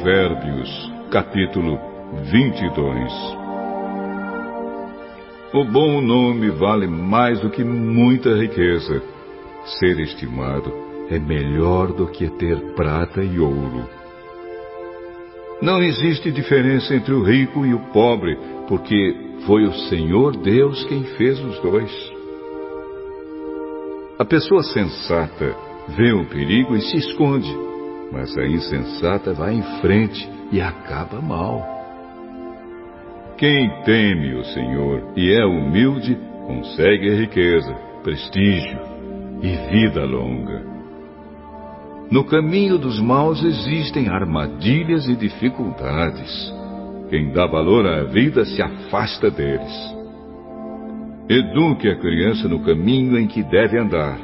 Provérbios, capítulo 22 O bom nome vale mais do que muita riqueza. Ser estimado é melhor do que ter prata e ouro. Não existe diferença entre o rico e o pobre, porque foi o Senhor Deus quem fez os dois. A pessoa sensata vê o perigo e se esconde, mas a insensata vai em frente e acaba mal. Quem teme o Senhor e é humilde consegue riqueza, prestígio e vida longa. No caminho dos maus existem armadilhas e dificuldades. Quem dá valor à vida se afasta deles. Eduque a criança no caminho em que deve andar,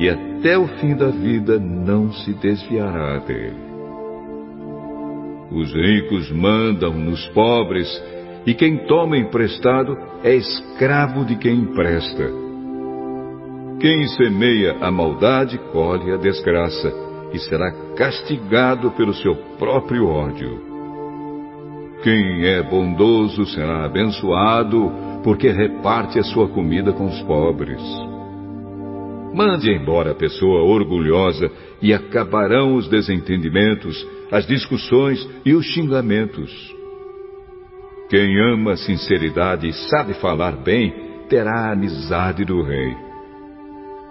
e até o fim da vida não se desviará dele. Os ricos mandam nos pobres, e quem toma emprestado é escravo de quem empresta. Quem semeia a maldade colhe a desgraça e será castigado pelo seu próprio ódio. Quem é bondoso será abençoado, porque reparte a sua comida com os pobres. Mande embora a pessoa orgulhosa e acabarão os desentendimentos, as discussões e os xingamentos. Quem ama a sinceridade e sabe falar bem, terá a amizade do rei.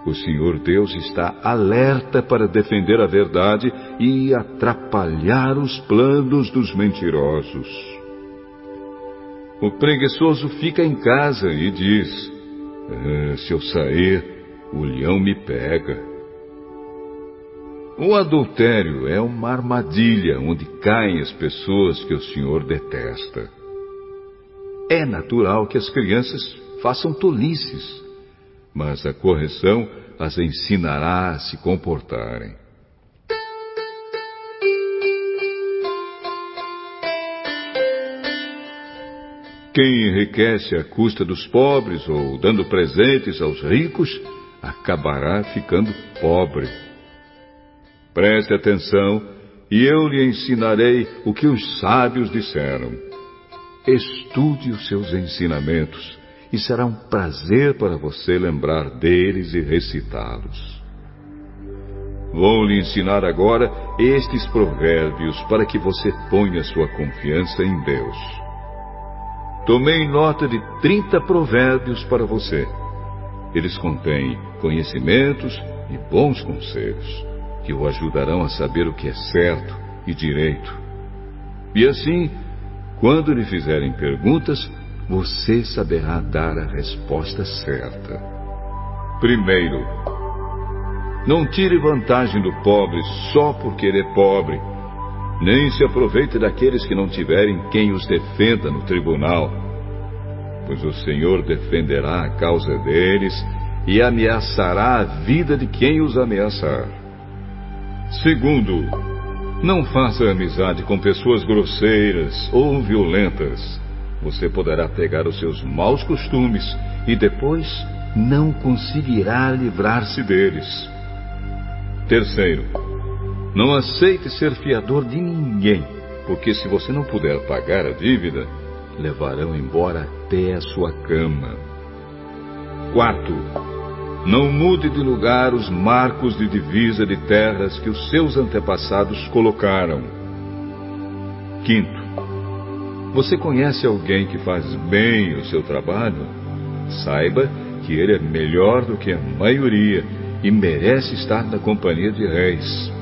O Senhor Deus está alerta para defender a verdade e atrapalhar os planos dos mentirosos. O preguiçoso fica em casa e diz: ah, Se eu sair, o leão me pega. O adultério é uma armadilha onde caem as pessoas que o Senhor detesta. É natural que as crianças façam tolices, mas a correção as ensinará a se comportarem. Quem enriquece à custa dos pobres ou dando presentes aos ricos, acabará ficando pobre. Preste atenção e eu lhe ensinarei o que os sábios disseram. Estude os seus ensinamentos e será um prazer para você lembrar deles e recitá-los. Vou lhe ensinar agora estes provérbios para que você ponha sua confiança em Deus. Tomei nota de 30 provérbios para você. Eles contêm conhecimentos e bons conselhos que o ajudarão a saber o que é certo e direito. E assim, quando lhe fizerem perguntas, você saberá dar a resposta certa. Primeiro, não tire vantagem do pobre só porque ele é pobre, nem se aproveite daqueles que não tiverem quem os defenda no tribunal, pois o Senhor defenderá a causa deles e ameaçará a vida de quem os ameaçar. Segundo, não faça amizade com pessoas grosseiras ou violentas você poderá pegar os seus maus costumes e depois não conseguirá livrar-se deles. Terceiro, não aceite ser fiador de ninguém, porque se você não puder pagar a dívida, levarão embora até a sua cama. Quarto, não mude de lugar os marcos de divisa de terras que os seus antepassados colocaram. Quinto, você conhece alguém que faz bem o seu trabalho? Saiba que ele é melhor do que a maioria e merece estar na companhia de reis.